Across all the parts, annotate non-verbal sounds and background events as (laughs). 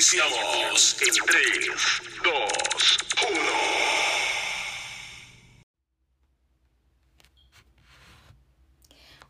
Iniciamos en 3, 2, 1.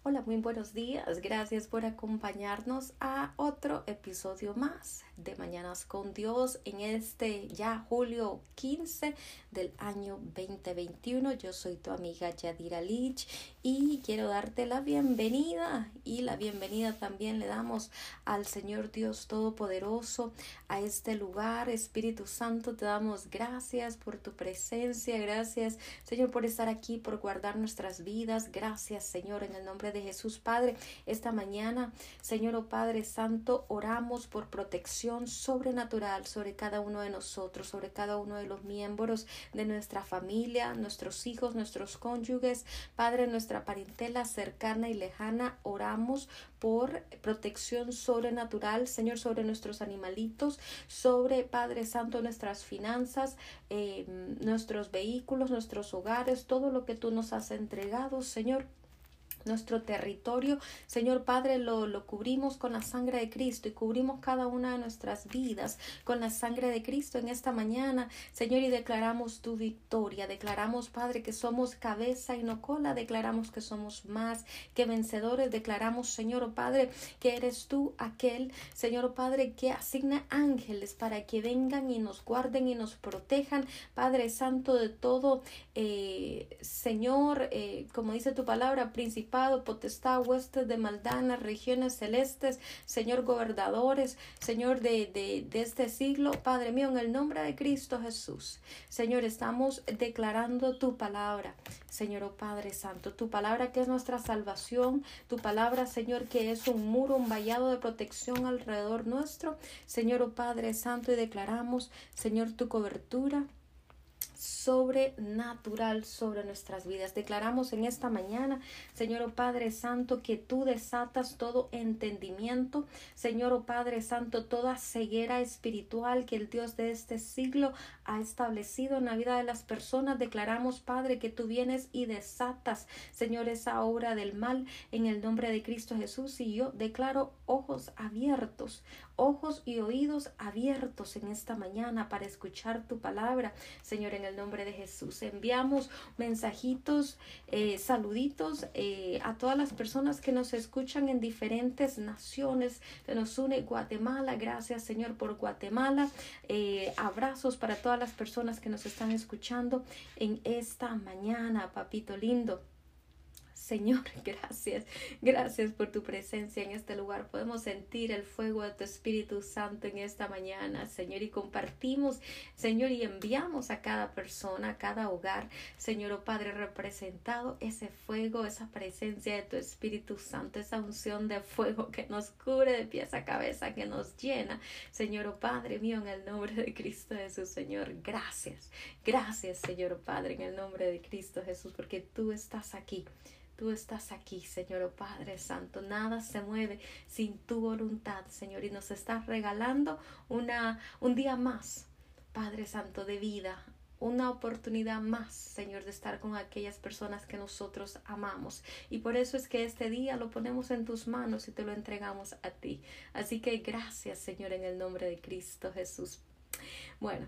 Hola, muy buenos días. Gracias por acompañarnos a otro episodio más de Mañanas con Dios en este ya julio 15 del año 2021. Yo soy tu amiga Yadira Lich y quiero darte la bienvenida y la bienvenida también le damos al Señor Dios Todopoderoso a este lugar. Espíritu Santo, te damos gracias por tu presencia. Gracias, Señor, por estar aquí, por guardar nuestras vidas. Gracias, Señor, en el nombre de Jesús Padre. Esta mañana, Señor, oh Padre Santo, oramos por protección sobrenatural sobre cada uno de nosotros, sobre cada uno de los miembros de nuestra familia, nuestros hijos, nuestros cónyuges, Padre, nuestra parentela cercana y lejana. Oramos por protección sobrenatural, Señor, sobre nuestros animalitos, sobre Padre Santo, nuestras finanzas, eh, nuestros vehículos, nuestros hogares, todo lo que tú nos has entregado, Señor nuestro territorio. Señor Padre, lo, lo, cubrimos con la sangre de Cristo y cubrimos cada una de nuestras vidas con la sangre de Cristo en esta mañana, Señor, y declaramos tu victoria. Declaramos, Padre, que somos cabeza y no cola. Declaramos que somos más que vencedores. Declaramos, Señor Padre, que eres tú aquel, Señor Padre, que asigna ángeles para que vengan y nos guarden y nos protejan, Padre Santo, de todo, eh, Señor, eh, como dice tu palabra, principal potestad, huestes de maldana, regiones celestes, Señor, gobernadores, Señor de, de, de este siglo, Padre mío, en el nombre de Cristo Jesús. Señor, estamos declarando tu palabra, Señor, oh Padre Santo, tu palabra que es nuestra salvación, tu palabra, Señor, que es un muro, un vallado de protección alrededor nuestro, Señor, oh Padre Santo, y declaramos, Señor, tu cobertura sobrenatural sobre nuestras vidas. Declaramos en esta mañana, Señor oh Padre Santo, que tú desatas todo entendimiento, Señor oh Padre Santo, toda ceguera espiritual que el Dios de este siglo ha establecido en la vida de las personas. Declaramos, Padre, que tú vienes y desatas, Señor, esa obra del mal en el nombre de Cristo Jesús. Y yo declaro ojos abiertos, ojos y oídos abiertos en esta mañana para escuchar tu palabra, Señor, en el nombre de Jesús. Enviamos mensajitos, eh, saluditos eh, a todas las personas que nos escuchan en diferentes naciones. Se nos une Guatemala. Gracias, Señor, por Guatemala. Eh, abrazos para todas las personas que nos están escuchando en esta mañana, papito lindo. Señor, (laughs) gracias, gracias por tu presencia en este lugar. Podemos sentir el fuego de tu Espíritu Santo en esta mañana, Señor, y compartimos, Señor, y enviamos a cada persona, a cada hogar, Señor, oh Padre, representado ese fuego, esa presencia de tu Espíritu Santo, esa unción de fuego que nos cubre de pies a cabeza, que nos llena, Señor, oh Padre mío, en el nombre de Cristo Jesús, Señor, gracias, gracias, Señor, oh Padre, en el nombre de Cristo Jesús, porque tú estás aquí. Tú estás aquí, Señor oh Padre Santo. Nada se mueve sin tu voluntad, Señor. Y nos estás regalando una, un día más, Padre Santo, de vida. Una oportunidad más, Señor, de estar con aquellas personas que nosotros amamos. Y por eso es que este día lo ponemos en tus manos y te lo entregamos a ti. Así que gracias, Señor, en el nombre de Cristo Jesús. Bueno,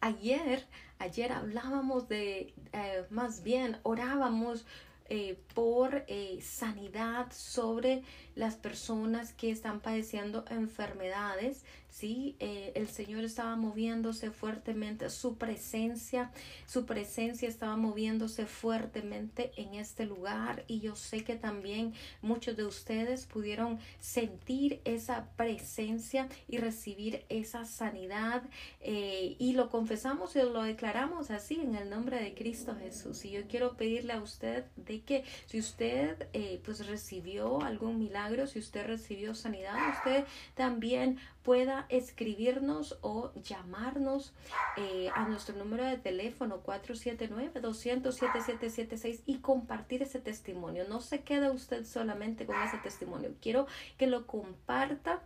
ayer, ayer hablábamos de, eh, más bien, orábamos eh, por eh, sanidad sobre las personas que están padeciendo enfermedades, ¿sí? Eh, el Señor estaba moviéndose fuertemente, su presencia, su presencia estaba moviéndose fuertemente en este lugar y yo sé que también muchos de ustedes pudieron sentir esa presencia y recibir esa sanidad eh, y lo confesamos y lo declaramos así en el nombre de Cristo Jesús. Y yo quiero pedirle a usted de que si usted eh, pues recibió algún milagro, si usted recibió sanidad, usted también pueda escribirnos o llamarnos eh, a nuestro número de teléfono 479 200 7776 y compartir ese testimonio. No se quede usted solamente con ese testimonio. Quiero que lo comparta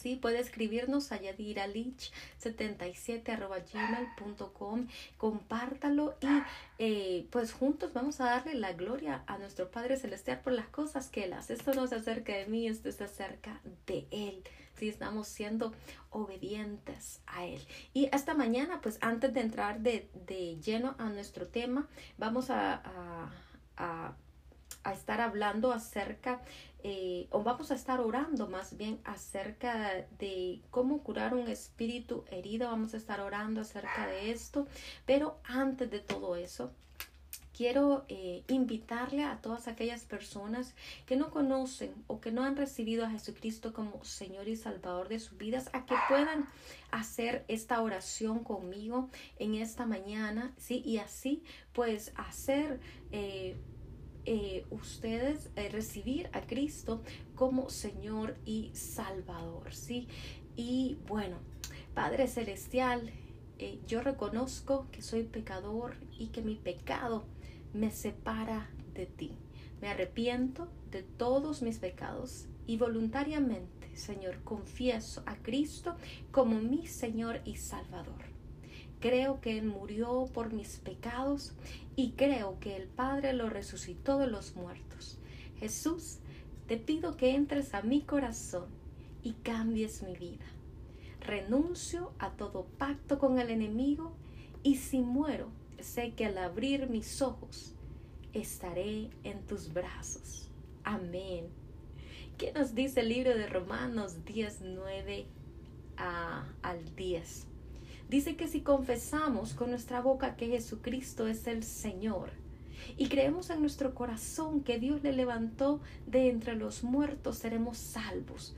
Sí, puede escribirnos a yadiralich77 gmail.com, compártalo y eh, pues juntos vamos a darle la gloria a nuestro Padre Celestial por las cosas que Él hace. Esto no es acerca de mí, esto es acerca de Él. Si estamos siendo obedientes a Él. Y esta mañana, pues antes de entrar de, lleno a nuestro tema, vamos a, a, a estar hablando acerca eh, o vamos a estar orando más bien acerca de cómo curar un espíritu herido, vamos a estar orando acerca de esto, pero antes de todo eso, quiero eh, invitarle a todas aquellas personas que no conocen o que no han recibido a Jesucristo como Señor y Salvador de sus vidas a que puedan hacer esta oración conmigo en esta mañana, ¿sí? Y así pues hacer... Eh, eh, ustedes recibir a Cristo como Señor y Salvador, ¿sí? Y bueno, Padre Celestial, yo reconozco que soy pecador y que mi pecado me separa de ti. Me arrepiento de todos mis pecados y voluntariamente, Señor, confieso a Cristo como mi Señor y Salvador. Creo que Él murió por mis pecados y creo que el Padre lo resucitó de los muertos. Jesús, te pido que entres a mi corazón y cambies mi vida. Renuncio a todo pacto con el enemigo y si muero, sé que al abrir mis ojos estaré en tus brazos. Amén. ¿Qué nos dice el libro de Romanos 19 al 10? Dice que si confesamos con nuestra boca que Jesucristo es el Señor y creemos en nuestro corazón que Dios le levantó de entre los muertos, seremos salvos.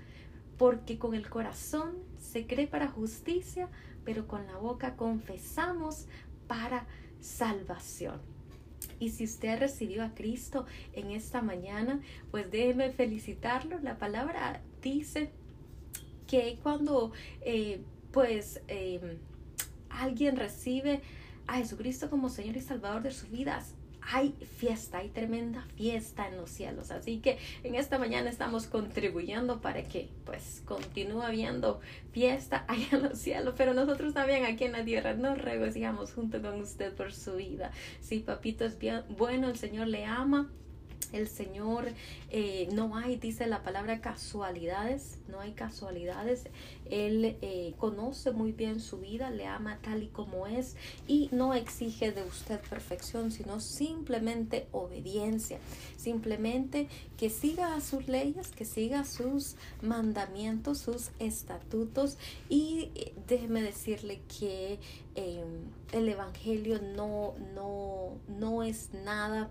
Porque con el corazón se cree para justicia, pero con la boca confesamos para salvación. Y si usted recibió a Cristo en esta mañana, pues déjeme felicitarlo. La palabra dice que cuando eh, pues eh, alguien recibe a Jesucristo como Señor y Salvador de sus vidas, hay fiesta, hay tremenda fiesta en los cielos. Así que en esta mañana estamos contribuyendo para que pues continúe habiendo fiesta (laughs) allá en los cielos, pero nosotros también aquí en la tierra nos regocijamos junto con usted por su vida. Sí, papito es bien bueno, el Señor le ama el Señor, eh, no hay, dice la palabra casualidades, no hay casualidades. Él eh, conoce muy bien su vida, le ama tal y como es y no exige de usted perfección, sino simplemente obediencia, simplemente que siga sus leyes, que siga sus mandamientos, sus estatutos y eh, déjeme decirle que el Evangelio no, no, no es nada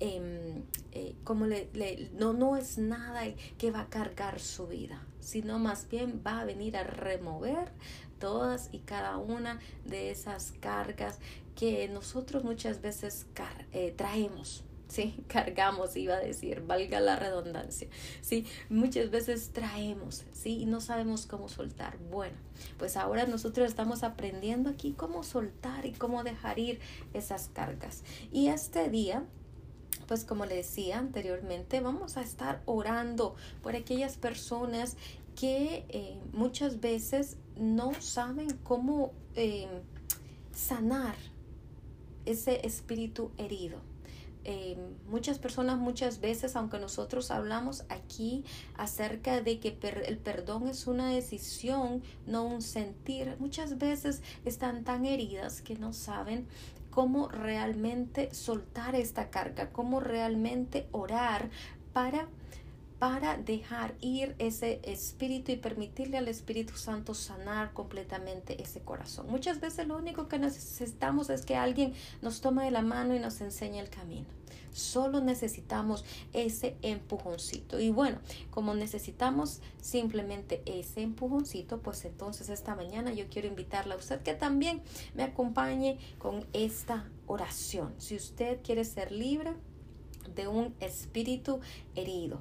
Em, eh, como le, no, no es nada que va a cargar su vida, sino más bien va a venir a remover todas y cada una de esas cargas que nosotros muchas veces eh, traemos. (laughs) Sí, cargamos, iba a decir, valga la redundancia. Sí, muchas veces traemos, sí, y no sabemos cómo soltar. Bueno, pues ahora nosotros estamos aprendiendo aquí cómo soltar y cómo dejar ir esas cargas. Y este día pues como le decía anteriormente, vamos a estar orando por aquellas personas que eh, muchas veces no saben cómo eh, sanar ese espíritu herido. Eh, muchas personas muchas veces, aunque nosotros hablamos aquí acerca de que el perdón es una decisión, no un sentir, muchas veces están tan heridas que no saben cómo realmente soltar esta carga, cómo realmente orar para para dejar ir ese espíritu y permitirle al Espíritu Santo sanar completamente ese corazón. Muchas veces lo único que necesitamos es que alguien nos tome de la mano y nos enseñe el camino. Solo necesitamos ese empujoncito. Y bueno, como necesitamos simplemente ese empujoncito, pues entonces esta mañana yo quiero invitarle a usted que también me acompañe con esta oración. Si usted quiere ser libre de un espíritu herido.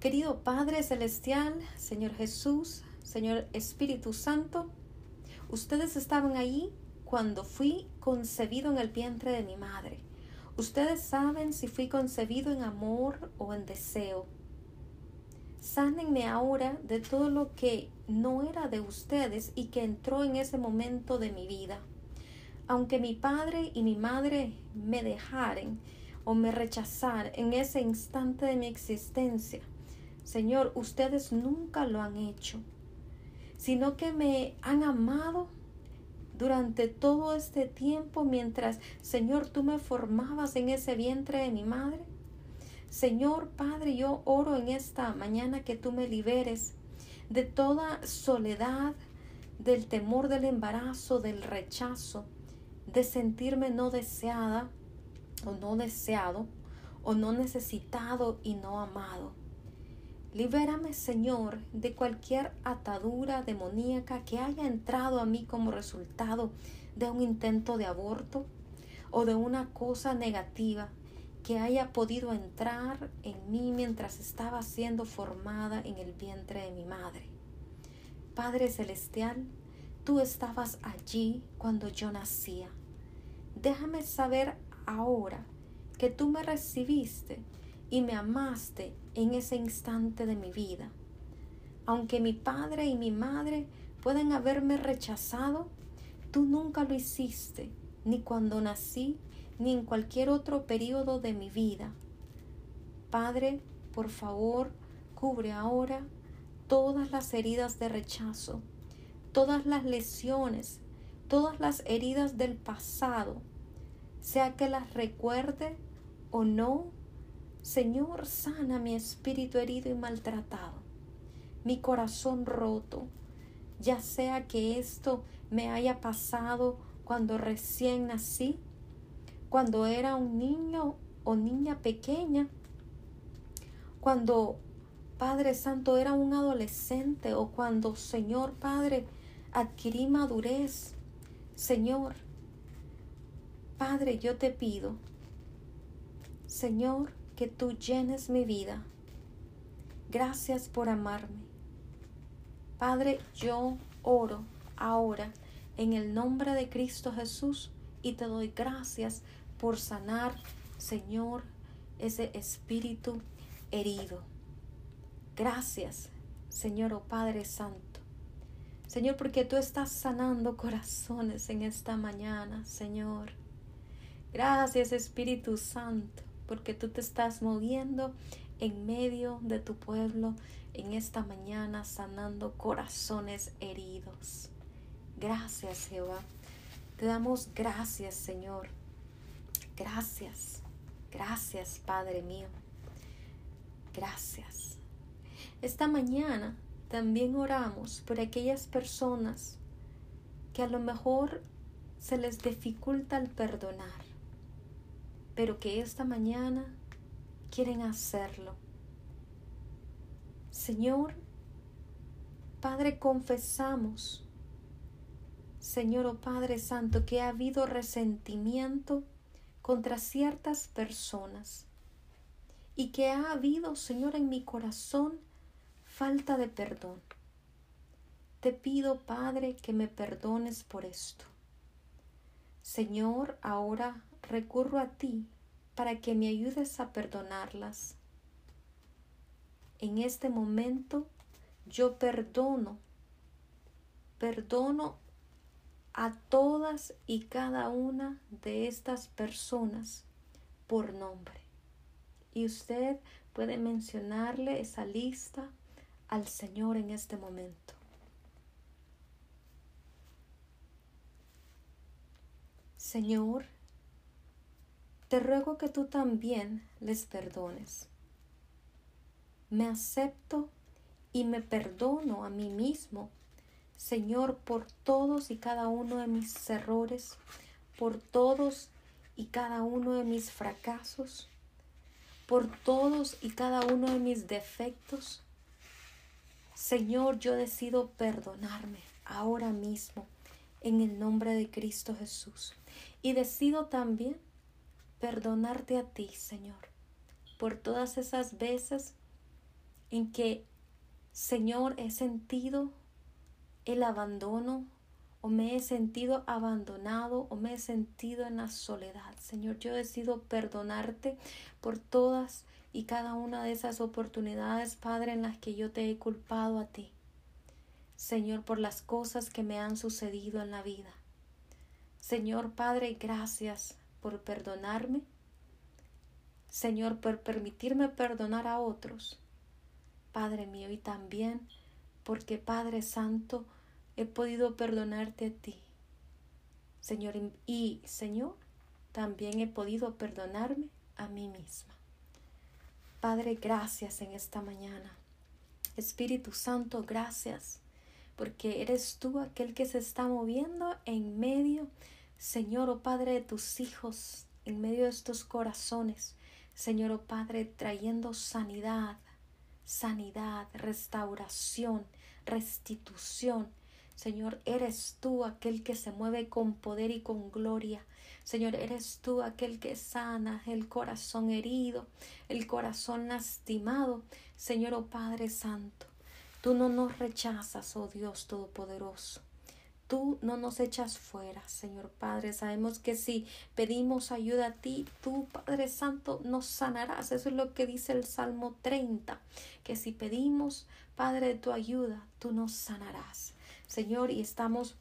Querido Padre Celestial, Señor Jesús, Señor Espíritu Santo, ustedes estaban ahí cuando fui concebido en el vientre de mi madre. Ustedes saben si fui concebido en amor o en deseo. Sánenme ahora de todo lo que no era de ustedes y que entró en ese momento de mi vida. Aunque mi padre y mi madre me dejaren o me rechazaran en ese instante de mi existencia, Señor, ustedes nunca lo han hecho, sino que me han amado durante todo este tiempo mientras, Señor, tú me formabas en ese vientre de mi madre. Señor Padre, yo oro en esta mañana que tú me liberes de toda soledad, del temor del embarazo, del rechazo, de sentirme no deseada o no deseado, o no necesitado y no amado. Libérame, Señor, de cualquier atadura demoníaca que haya entrado a mí como resultado de un intento de aborto o de una cosa negativa que haya podido entrar en mí mientras estaba siendo formada en el vientre de mi madre. Padre Celestial, tú estabas allí cuando yo nacía. Déjame saber ahora que tú me recibiste y me amaste en ese instante de mi vida. Aunque mi padre y mi madre pueden haberme rechazado, tú nunca lo hiciste, ni cuando nací, ni en cualquier otro periodo de mi vida. Padre, por favor, cubre ahora todas las heridas de rechazo, todas las lesiones, todas las heridas del pasado, sea que las recuerde o no, Señor, sana mi espíritu herido y maltratado, mi corazón roto, ya sea que esto me haya pasado cuando recién nací, cuando era un niño o niña pequeña, cuando Padre Santo era un adolescente o cuando Señor Padre adquirí madurez. Señor, Padre, yo te pido Señor, que tú llenes mi vida. Gracias por amarme. Padre, yo oro ahora en el nombre de Cristo Jesús y te doy gracias por sanar, Señor, ese espíritu herido. Gracias, Señor, oh Padre Santo. Señor, porque tú estás sanando corazones en esta mañana, Señor. Gracias, Espíritu Santo porque tú te estás moviendo en medio de tu pueblo en esta mañana sanando corazones heridos. Gracias Jehová. Te damos gracias Señor. Gracias. Gracias Padre mío. Gracias. Esta mañana también oramos por aquellas personas que a lo mejor se les dificulta el perdonar pero que esta mañana quieren hacerlo. Señor, Padre, confesamos, Señor o oh Padre Santo, que ha habido resentimiento contra ciertas personas y que ha habido, Señor, en mi corazón falta de perdón. Te pido, Padre, que me perdones por esto. Señor, ahora recurro a ti para que me ayudes a perdonarlas. En este momento yo perdono, perdono a todas y cada una de estas personas por nombre. Y usted puede mencionarle esa lista al Señor en este momento. Señor, te ruego que tú también les perdones. Me acepto y me perdono a mí mismo, Señor, por todos y cada uno de mis errores, por todos y cada uno de mis fracasos, por todos y cada uno de mis defectos. Señor, yo decido perdonarme ahora mismo en el nombre de Cristo Jesús. Y decido también perdonarte a ti, Señor, por todas esas veces en que, Señor, he sentido el abandono o me he sentido abandonado o me he sentido en la soledad. Señor, yo decido perdonarte por todas y cada una de esas oportunidades, Padre, en las que yo te he culpado a ti. Señor, por las cosas que me han sucedido en la vida. Señor Padre, gracias por perdonarme, Señor, por permitirme perdonar a otros Padre mío, y también porque Padre Santo, he podido perdonarte a ti. Señor, y Señor, también he podido perdonarme a mí misma. Padre, gracias en esta mañana. Espíritu Santo, gracias, porque eres tú aquel que se está moviendo en medio, Señor, oh Padre, de tus hijos, en medio de estos corazones. Señor, oh Padre, trayendo sanidad, sanidad, restauración, restitución. Señor, eres tú aquel que se mueve con poder y con gloria. Señor, eres tú aquel que sana el corazón herido, el corazón lastimado. Señor, oh Padre Santo, tú no nos rechazas, oh Dios Todopoderoso. Tú no nos echas fuera, Señor Padre. Sabemos que si pedimos ayuda a ti, tú, Padre Santo, nos sanarás. Eso es lo que dice el Salmo 30, que si pedimos, Padre, tu ayuda, tú nos sanarás. Señor, y estamos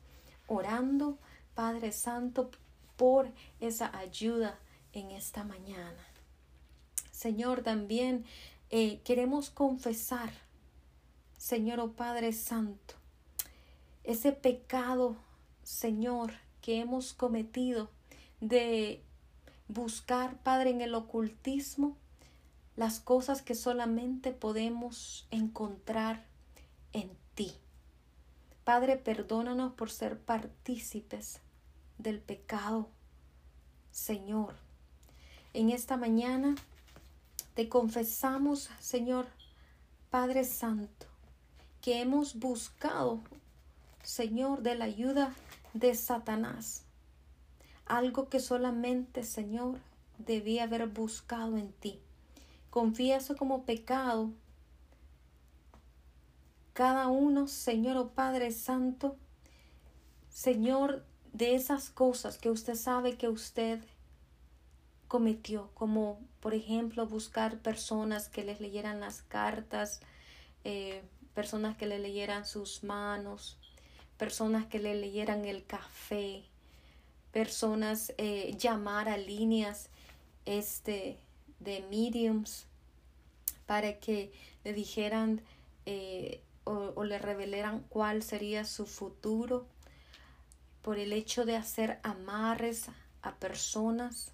orando, Padre Santo, por esa ayuda en esta mañana. Señor, también eh, queremos confesar, Señor, oh Padre Santo, ese pecado, Señor, que hemos cometido de buscar, Padre, en el ocultismo las cosas que solamente podemos encontrar en ti. Padre, perdónanos por ser partícipes del pecado, Señor. En esta mañana te confesamos, Señor, Padre Santo, que hemos buscado Señor, de la ayuda de Satanás. Algo que solamente, Señor, debía haber buscado en ti. Confía eso como pecado. Cada uno, Señor o oh Padre Santo, Señor, de esas cosas que usted sabe que usted cometió, como por ejemplo buscar personas que les leyeran las cartas, eh, personas que le leyeran sus manos, personas que le leyeran el café, personas eh, llamar a líneas este, de mediums para que le dijeran eh, o, o le revelaran cuál sería su futuro por el hecho de hacer amarres a personas,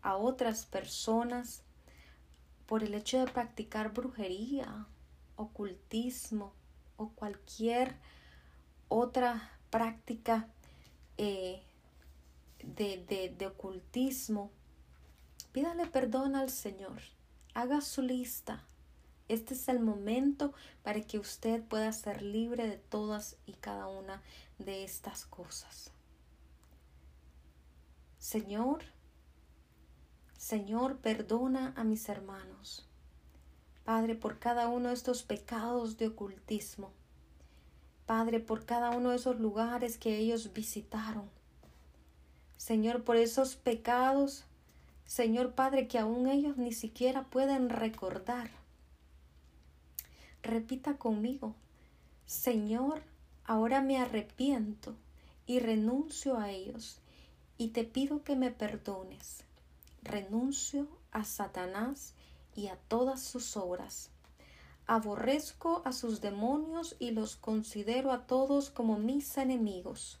a otras personas, por el hecho de practicar brujería, ocultismo o cualquier otra práctica eh, de, de ocultismo, pídale perdón al Señor, haga su lista. Este es el momento para que usted pueda ser libre de todas y cada una de estas cosas. Señor, Señor, perdona a mis hermanos. Padre, por cada uno de estos pecados de ocultismo. Padre, por cada uno de esos lugares que ellos visitaron. Señor, por esos pecados, Señor Padre, que aún ellos ni siquiera pueden recordar. Repita conmigo, Señor, ahora me arrepiento y renuncio a ellos y te pido que me perdones. Renuncio a Satanás y a todas sus obras aborrezco a sus demonios y los considero a todos como mis enemigos.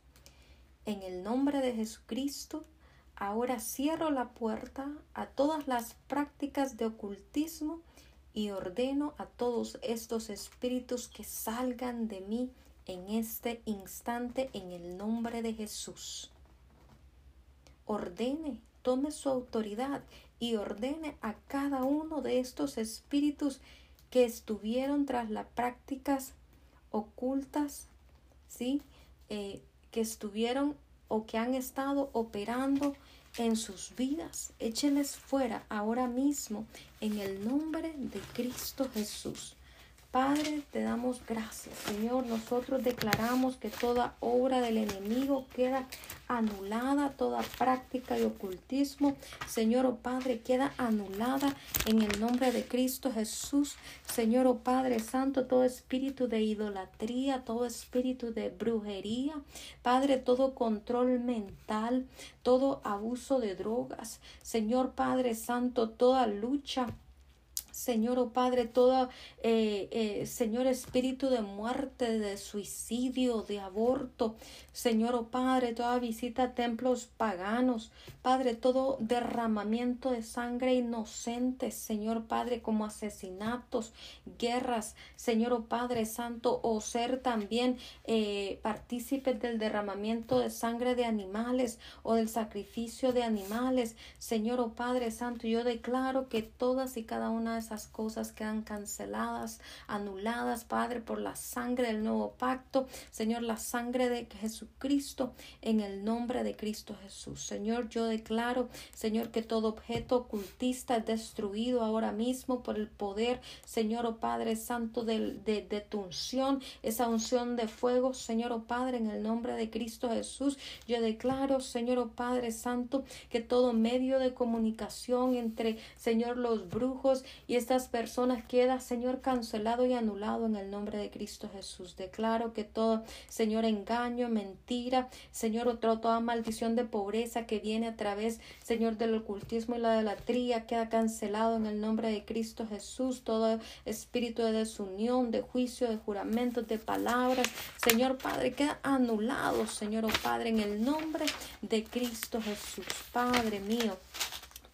En el nombre de Jesucristo, ahora cierro la puerta a todas las prácticas de ocultismo y ordeno a todos estos espíritus que salgan de mí en este instante en el nombre de Jesús. Ordene, tome su autoridad y ordene a cada uno de estos espíritus que estuvieron tras las prácticas ocultas, ¿sí? Eh, que estuvieron o que han estado operando en sus vidas. Écheles fuera ahora mismo en el nombre de Cristo Jesús. Padre, te damos gracias, Señor. Nosotros declaramos que toda obra del enemigo queda anulada, toda práctica de ocultismo, Señor, oh Padre, queda anulada en el nombre de Cristo Jesús. Señor, oh Padre Santo, todo espíritu de idolatría, todo espíritu de brujería, Padre, todo control mental, todo abuso de drogas, Señor Padre Santo, toda lucha Señor, oh Padre, todo, eh, eh, Señor, espíritu de muerte, de suicidio, de aborto, Señor, oh Padre, toda visita a templos paganos, Padre, todo derramamiento de sangre inocente, Señor Padre, como asesinatos, guerras, Señor, oh Padre Santo, o ser también eh, partícipes del derramamiento de sangre de animales o del sacrificio de animales, Señor, oh Padre Santo, yo declaro que todas y cada una de esas cosas quedan canceladas, anuladas, Padre, por la sangre del nuevo pacto, Señor, la sangre de Jesucristo, en el nombre de Cristo Jesús. Señor, yo declaro, Señor, que todo objeto ocultista es destruido ahora mismo por el poder, Señor, oh Padre Santo, de, de, tu unción, esa unción de fuego, Señor, oh Padre, en el nombre de Cristo Jesús. Yo declaro, Señor, oh Padre Santo, que todo medio de comunicación entre, Señor, los brujos y estas personas queda, Señor, cancelado y anulado en el nombre de Cristo Jesús. Declaro que todo, Señor, engaño, mentira, Señor, otro, toda maldición de pobreza que viene a través, Señor, del ocultismo y la idolatría queda cancelado en el nombre de Cristo Jesús, todo espíritu de desunión, de juicio, de juramentos, de palabras, Señor Padre, queda anulado, Señor, oh Padre, en el nombre de Cristo Jesús, Padre mío.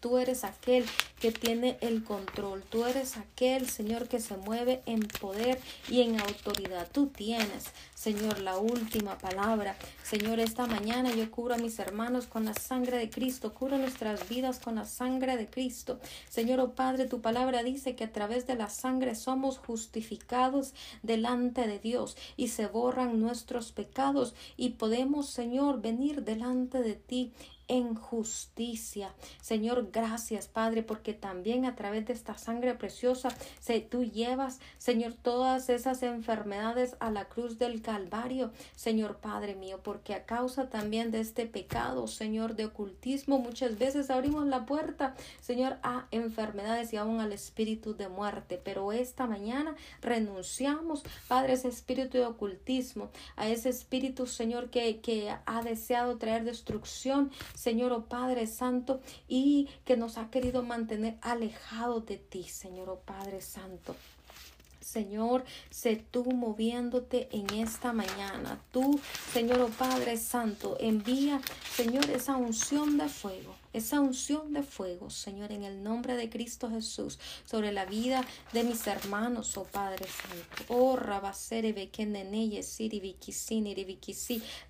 Tú eres aquel que tiene el control. Tú eres aquel, Señor, que se mueve en poder y en autoridad. Tú tienes, Señor, la última palabra. Señor, esta mañana yo cubro a mis hermanos con la sangre de Cristo. Cubro nuestras vidas con la sangre de Cristo. Señor, oh Padre, tu palabra dice que a través de la sangre somos justificados delante de Dios y se borran nuestros pecados y podemos, Señor, venir delante de ti en justicia. Señor, gracias, Padre, porque también a través de esta sangre preciosa se, tú llevas, Señor, todas esas enfermedades a la cruz del Calvario, Señor Padre mío, porque a causa también de este pecado, Señor, de ocultismo, muchas veces abrimos la puerta, Señor, a enfermedades y aún al espíritu de muerte. Pero esta mañana renunciamos, Padre, ese espíritu de ocultismo, a ese espíritu, Señor, que, que ha deseado traer destrucción, Señor oh Padre Santo, y que nos ha querido mantener alejados de ti, Señor oh Padre Santo. Señor, sé tú moviéndote en esta mañana. Tú, Señor oh Padre Santo, envía, Señor, esa unción de fuego esa unción de fuego, Señor, en el nombre de Cristo Jesús, sobre la vida de mis hermanos, oh Padre Santo. Oh, Rabasere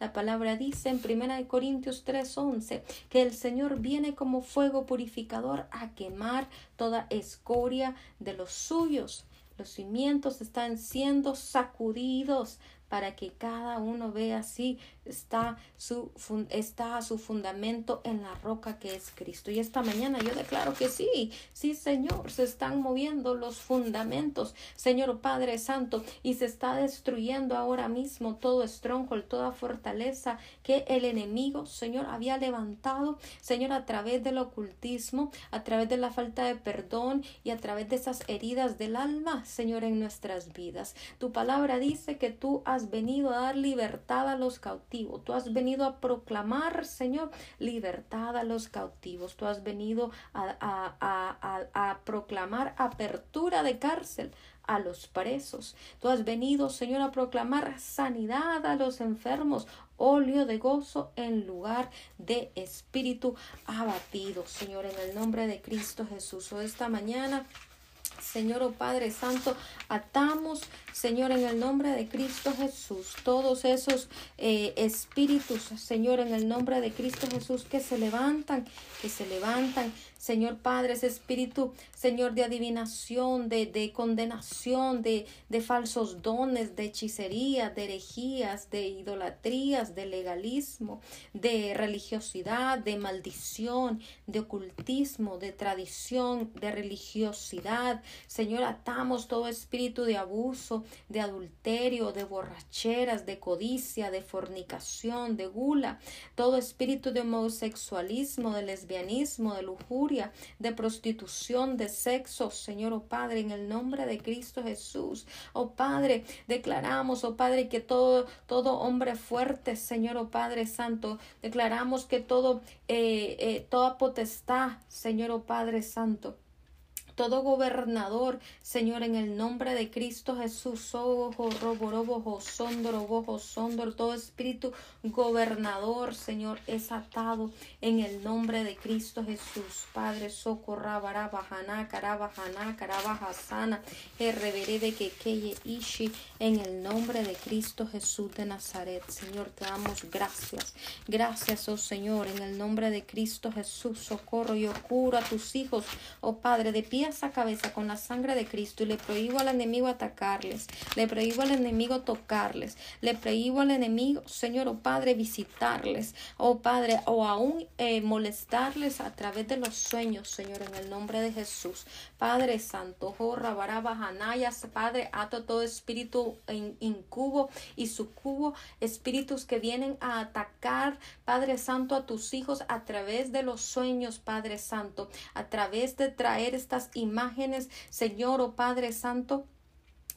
La palabra dice en 1 Corintios 3:11 que el Señor viene como fuego purificador a quemar toda escoria de los suyos. Los cimientos están siendo sacudidos para que cada uno vea si está su, está su fundamento en la roca que es Cristo. Y esta mañana yo declaro que sí, sí Señor, se están moviendo los fundamentos, Señor Padre Santo, y se está destruyendo ahora mismo todo stronghold, toda fortaleza que el enemigo, Señor, había levantado, Señor, a través del ocultismo, a través de la falta de perdón y a través de esas heridas del alma, Señor, en nuestras vidas. Tu palabra dice que tú has venido a dar libertad a los cautivos Tú has venido a proclamar, Señor, libertad a los cautivos. Tú has venido a, proclamar apertura de cárcel a los presos. Tú has venido, Señor, a proclamar sanidad a los enfermos, óleo de gozo en lugar de espíritu abatido. Señor, en el nombre de Cristo Jesús. O esta mañana Señor, oh Padre Santo, atamos, Señor, en el nombre de Cristo Jesús, todos esos eh, espíritus, Señor, en el nombre de Cristo Jesús, que se levantan, que se levantan, Señor Padre, ese espíritu, Señor, de adivinación, de, de condenación, de, de falsos dones, de hechicería, de herejías, de idolatrías, de legalismo, de religiosidad, de maldición, de ocultismo, de tradición, de religiosidad. Señor, atamos todo espíritu de abuso, de adulterio, de borracheras, de codicia, de fornicación, de gula, todo espíritu de homosexualismo, de lesbianismo, de lujuria, de prostitución, de sexo, Señor, oh Padre, en el nombre de Cristo Jesús. Oh Padre, declaramos, oh Padre, que todo, todo hombre fuerte, Señor, oh Padre Santo, declaramos que todo, eh, eh, toda potestad, Señor, oh Padre Santo, todo gobernador, Señor, en el nombre de Cristo Jesús, ojo, robo, robo, sondoro, bojo, sondoro, todo espíritu gobernador, Señor, es atado en el nombre de Cristo Jesús. Padre, socorra, barabajana, carabajana, carabajasana, de que queye ishi, en el nombre de Cristo Jesús de Nazaret. Señor, te damos gracias. Gracias, oh Señor, en el nombre de Cristo Jesús, socorro y curo a tus hijos, oh Padre, de pies a cabeza con la sangre de Cristo y le prohíbo al enemigo atacarles, le prohíbo al enemigo tocarles, le prohíbo al enemigo, Señor, oh Padre, visitarles, oh Padre, o aún eh, molestarles a través de los sueños, Señor, en el nombre de Jesús. Padre Santo, Jorra, Baraba, Padre, ato todo espíritu incubo y sucubo, espíritus que vienen a atacar, Padre Santo, a tus hijos a través de los sueños, Padre Santo, a través de traer estas imágenes, Señor, oh Padre Santo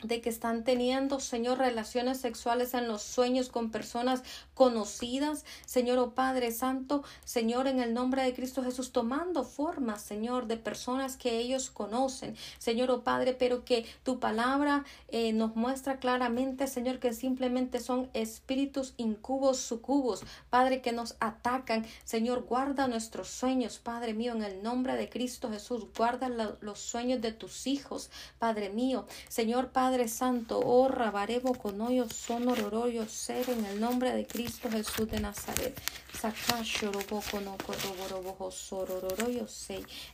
de que están teniendo, Señor, relaciones sexuales en los sueños con personas conocidas, Señor, oh Padre Santo, Señor, en el nombre de Cristo Jesús, tomando forma, Señor, de personas que ellos conocen, Señor, oh Padre, pero que tu palabra eh, nos muestra claramente, Señor, que simplemente son espíritus incubos, sucubos, Padre, que nos atacan, Señor, guarda nuestros sueños, Padre mío, en el nombre de Cristo Jesús, guarda los sueños de tus hijos, Padre mío, Señor, Padre, Padre Santo, oh rabarebo con hoyo sonororoyo ser en el nombre de Cristo Jesús de Nazaret.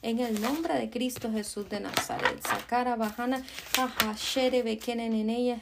En el nombre de Cristo Jesús de Nazaret. Sacara bajana, en ella,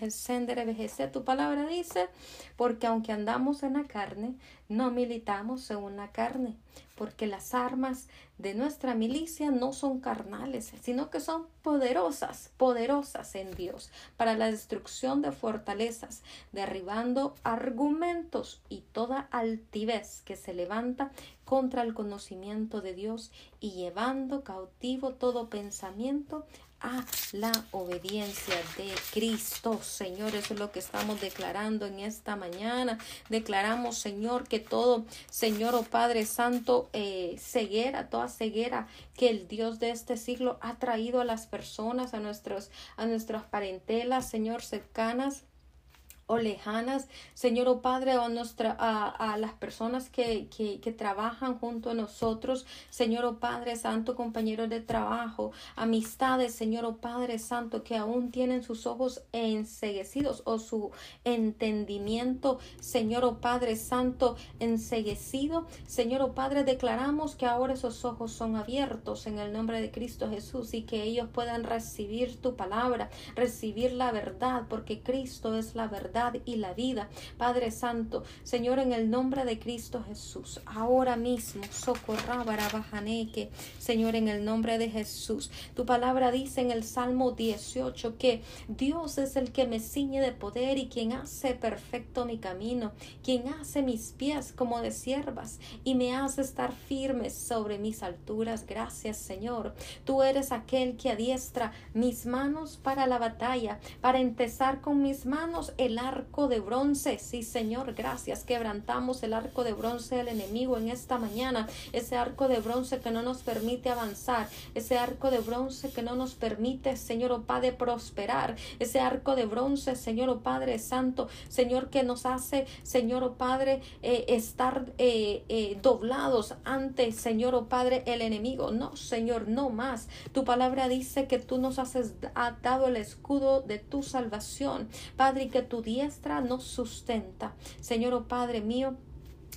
Tu palabra dice, porque aunque andamos en la carne, no militamos según la carne, porque las armas de nuestra milicia no son carnales, sino que son poderosas, poderosas en Dios, para la destrucción de fortalezas, derribando argumentos y toda altivez que se levanta contra el conocimiento de Dios y llevando cautivo todo pensamiento a la obediencia de Cristo. Señor, eso es lo que estamos declarando en esta mañana. Declaramos, Señor, que todo, Señor o oh Padre Santo, eh, ceguera, toda ceguera que el Dios de este siglo ha traído a las personas, a, nuestros, a nuestras parentelas, Señor, cercanas o lejanas, Señor o oh Padre, a, nuestra, a, las personas que, que, que, trabajan junto a nosotros, Señor o oh Padre Santo, compañeros de trabajo, amistades, Señor o oh Padre Santo, que aún tienen sus ojos enseguecidos o su entendimiento, Señor o Padre Santo, enseguecido, Señor o Padre, declaramos que ahora esos ojos son abiertos en el nombre de Cristo Jesús y que ellos puedan recibir tu palabra, recibir la verdad, porque Cristo es la verdad y la vida. Padre Santo, Señor, en el nombre de Cristo Jesús, ahora mismo, socorra barabajaneque, Señor, en el nombre de Jesús. Tu palabra dice en el Salmo 18 que Dios es el que me ciñe de poder y quien hace perfecto mi camino, quien hace mis pies como de siervas y me hace estar firmes sobre mis alturas. Gracias, Señor. Tú eres aquel que adiestra mis manos para la batalla, para empezar con mis manos el arco de bronce. Sí, Señor, gracias. Quebrantamos el arco de bronce del enemigo en esta mañana. Ese arco de bronce que no nos permite avanzar. Ese arco de bronce que no nos permite, Señor, o oh Padre, prosperar. Ese arco de bronce, Señor, o oh Padre Santo. Señor, que nos hace, Señor, o oh Padre, eh, estar eh, eh, doblados ante, Señor, o Padre, el enemigo. No, Señor, no más. Tu palabra dice que tú nos has dado el escudo de tu salvación. Padre, que tu diestra nos sustenta. Señor, oh Padre mío,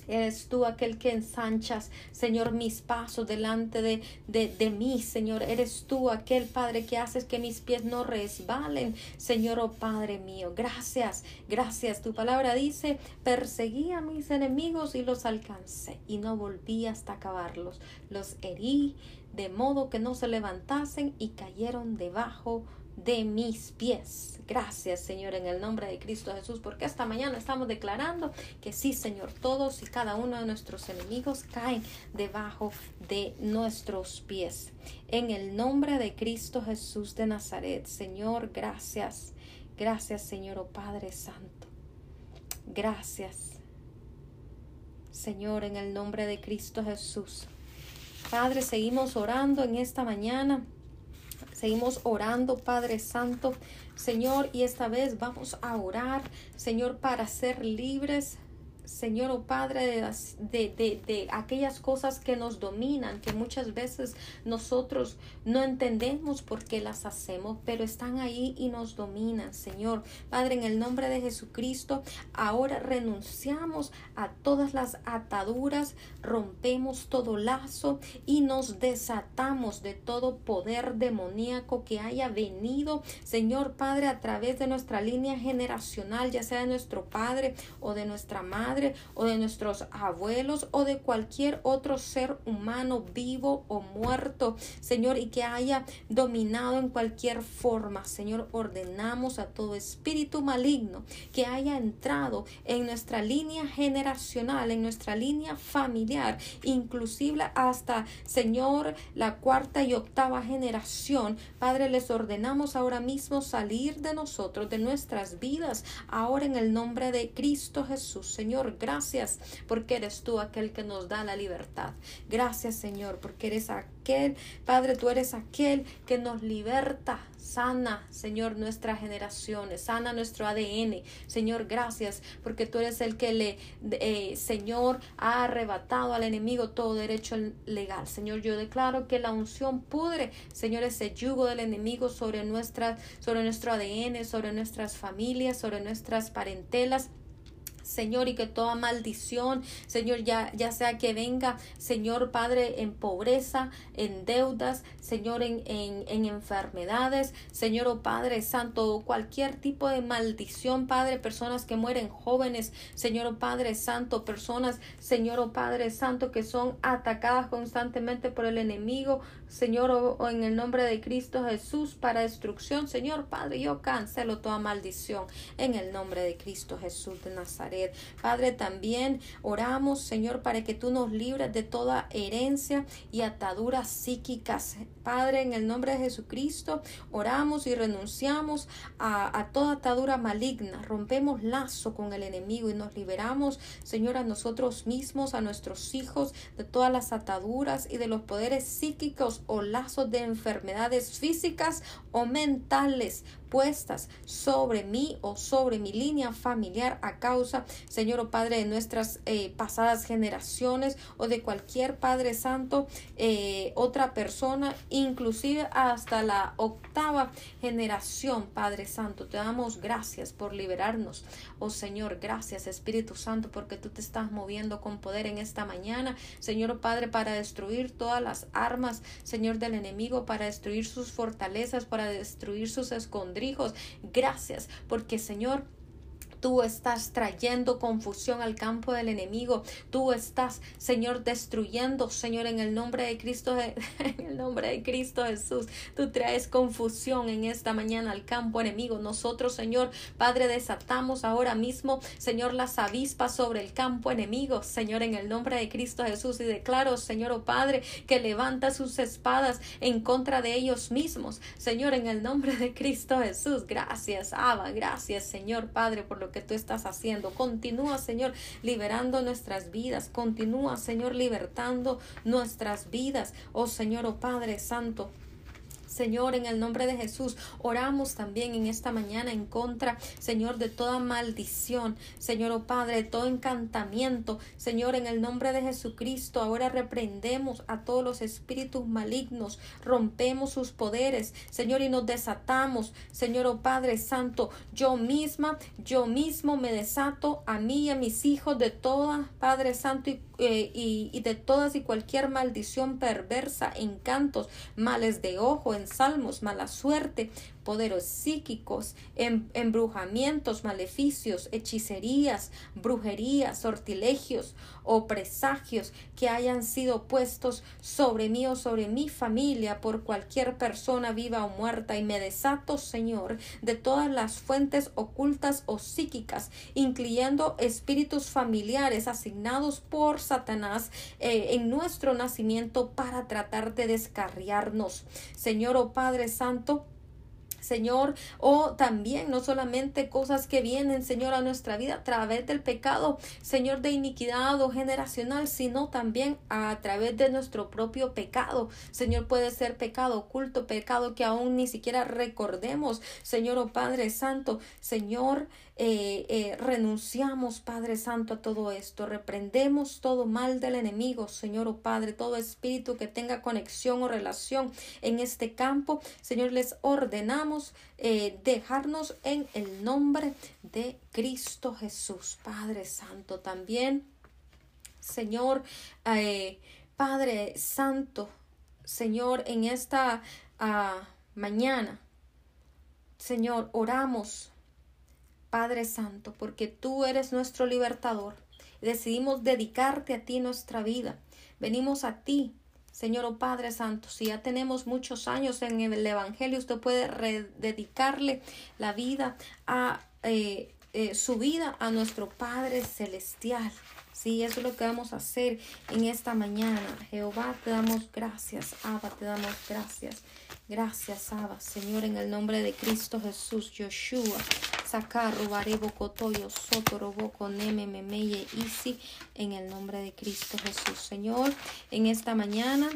Eres tú aquel que ensanchas, Señor, mis pasos delante de, de, de, mí, Señor. Eres tú aquel Padre que haces que mis pies no resbalen, Señor, oh Padre mío. Gracias, gracias. Tu palabra dice, perseguí a mis enemigos y los alcancé y no volví hasta acabarlos. Los herí de modo que no se levantasen y cayeron debajo de mis pies. Gracias, Señor, en el nombre de Cristo Jesús, porque esta mañana estamos declarando que sí, Señor, todos y cada uno de nuestros enemigos caen debajo de nuestros pies. En el nombre de Cristo Jesús de Nazaret, Señor, gracias. Gracias, Señor, oh Padre Santo. Gracias. Señor, en el nombre de Cristo Jesús. Padre, seguimos orando en esta mañana Seguimos orando, Padre Santo, Señor, y esta vez vamos a orar, Señor, para ser libres Señor o oh Padre, de, de, de, aquellas cosas que nos dominan, que muchas veces nosotros no entendemos por qué las hacemos, pero están ahí y nos dominan, Señor. Padre, en el nombre de Jesucristo, ahora renunciamos a todas las ataduras, rompemos todo lazo y nos desatamos de todo poder demoníaco que haya venido, Señor Padre, a través de nuestra línea generacional, ya sea de nuestro Padre o de nuestra Madre o de nuestros abuelos o de cualquier otro ser humano vivo o muerto, Señor, y que haya dominado en cualquier forma. Señor, ordenamos a todo espíritu maligno que haya entrado en nuestra línea generacional, en nuestra línea familiar, inclusive hasta, Señor, la cuarta y octava generación. Padre, les ordenamos ahora mismo salir de nosotros, de nuestras vidas, ahora en el nombre de Cristo Jesús. Señor, gracias porque eres tú aquel que nos da la libertad. Gracias, Señor, porque eres aquel, Padre, tú eres aquel que nos liberta. Sana, Señor, nuestras generaciones, sana nuestro ADN. Señor, gracias, porque tú eres el que le, eh, Señor, ha arrebatado al enemigo todo derecho legal. Señor, yo declaro que la unción pudre, Señor, ese yugo del enemigo sobre, nuestra, sobre nuestro ADN, sobre nuestras familias, sobre nuestras parentelas. Señor, y que toda maldición, Señor, ya, ya sea que venga, Señor Padre, en pobreza, en deudas, Señor, en, en, enfermedades, Señor, oh Padre Santo, cualquier tipo de maldición, Padre, personas que mueren jóvenes, Señor, oh Padre Santo, personas, Señor, oh Padre Santo, que son atacadas constantemente por el enemigo, Señor, en el nombre de Cristo Jesús para destrucción. Señor Padre, yo cancelo toda maldición en el nombre de Cristo Jesús de Nazaret. Padre, también oramos, Señor, para que tú nos libres de toda herencia y ataduras psíquicas. Padre, en el nombre de Jesucristo, oramos y renunciamos a, a toda atadura maligna. Rompemos lazo con el enemigo y nos liberamos, Señor, a nosotros mismos, a nuestros hijos, de todas las ataduras y de los poderes psíquicos o lazos de enfermedades físicas o mentales puestas sobre mí o sobre mi línea familiar a causa, Señor o Padre, de nuestras eh, pasadas generaciones o de cualquier Padre Santo, eh, otra persona, inclusive hasta la octava generación, Padre Santo. Te damos gracias por liberarnos. Oh Señor, gracias Espíritu Santo, porque tú te estás moviendo con poder en esta mañana, Señor oh Padre, para destruir todas las armas, Señor del enemigo, para destruir sus fortalezas, para destruir sus Gracias, porque Señor, Tú estás trayendo confusión al campo del enemigo. Tú estás, Señor, destruyendo, Señor, en el nombre de Cristo, (laughs) en el nombre de Cristo Jesús. Tú traes confusión en esta mañana al campo enemigo. Nosotros, Señor, Padre, desatamos ahora mismo, Señor, las avispas sobre el campo enemigo, Señor, en el nombre de Cristo Jesús. Y declaro, Señor, oh Padre, que levanta sus espadas en contra de ellos mismos. Señor, en el nombre de Cristo Jesús. Gracias, Abba. Gracias, Señor, Padre, por lo que tú estás haciendo. Continúa, Señor, liberando nuestras vidas. Continúa, Señor, libertando nuestras vidas. Oh Señor, oh Padre Santo. Señor, en el nombre de Jesús, oramos también en esta mañana en contra, Señor, de toda maldición, Señor, oh Padre, de todo encantamiento, Señor, en el nombre de Jesucristo, ahora reprendemos a todos los espíritus malignos, rompemos sus poderes, Señor, y nos desatamos, Señor, oh Padre Santo, yo misma, yo mismo me desato a mí y a mis hijos de toda, Padre Santo, y eh, y, de todas y cualquier maldición perversa, encantos, males de ojo, en salmos, mala suerte, poderes psíquicos, em, embrujamientos, maleficios, hechicerías, brujerías, sortilegios o presagios que hayan sido puestos sobre mí o sobre mi familia por cualquier persona viva o muerta y me desato, Señor, de todas las fuentes ocultas o psíquicas, incluyendo espíritus familiares asignados por Satanás eh, en nuestro nacimiento para tratar de descarriarnos. Señor, oh Padre Santo, Señor, o también no solamente cosas que vienen, Señor, a nuestra vida a través del pecado, Señor, de iniquidad o generacional, sino también a través de nuestro propio pecado. Señor, puede ser pecado oculto, pecado que aún ni siquiera recordemos. Señor, oh Padre Santo, Señor, eh, eh, renunciamos, Padre Santo, a todo esto. Reprendemos todo mal del enemigo, Señor, oh Padre, todo espíritu que tenga conexión o relación en este campo. Señor, les ordenamos eh, dejarnos en el nombre de Cristo Jesús, Padre Santo. También, Señor, Padre Santo, Señor, en esta ah, mañana, Señor, oramos Padre Santo, porque tú eres nuestro libertador. Decidimos dedicarte a ti nuestra vida. Venimos a ti, Señor oh Padre Santo. Si ya tenemos muchos años en el Evangelio, usted puede rededicarle la vida a eh, eh, su vida a nuestro Padre Celestial. Sí, eso es lo que vamos a hacer en esta mañana. Jehová, te damos gracias. Abba, te damos gracias. Gracias, Abba, Señor, en el nombre de Cristo Jesús, Yoshua. Sacarro, Barebo, Cotoyo, Sotorobo, Neme, Memeye, Isi, en el nombre de Cristo Jesús. Señor, en esta mañana,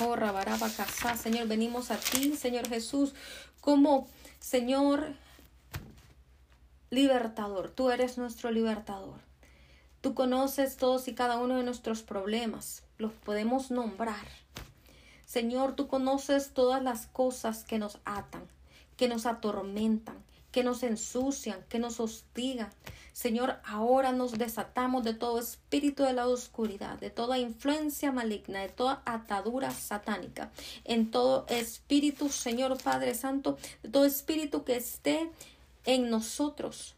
oh, Rabaraba, Señor, venimos a ti, Señor Jesús, como, Señor, libertador. Tú eres nuestro libertador. Tú conoces todos y cada uno de nuestros problemas, los podemos nombrar. Señor, tú conoces todas las cosas que nos atan, que nos atormentan, que nos ensucian, que nos hostigan. Señor, ahora nos desatamos de todo espíritu de la oscuridad, de toda influencia maligna, de toda atadura satánica, en todo espíritu, Señor Padre Santo, de todo espíritu que esté en nosotros,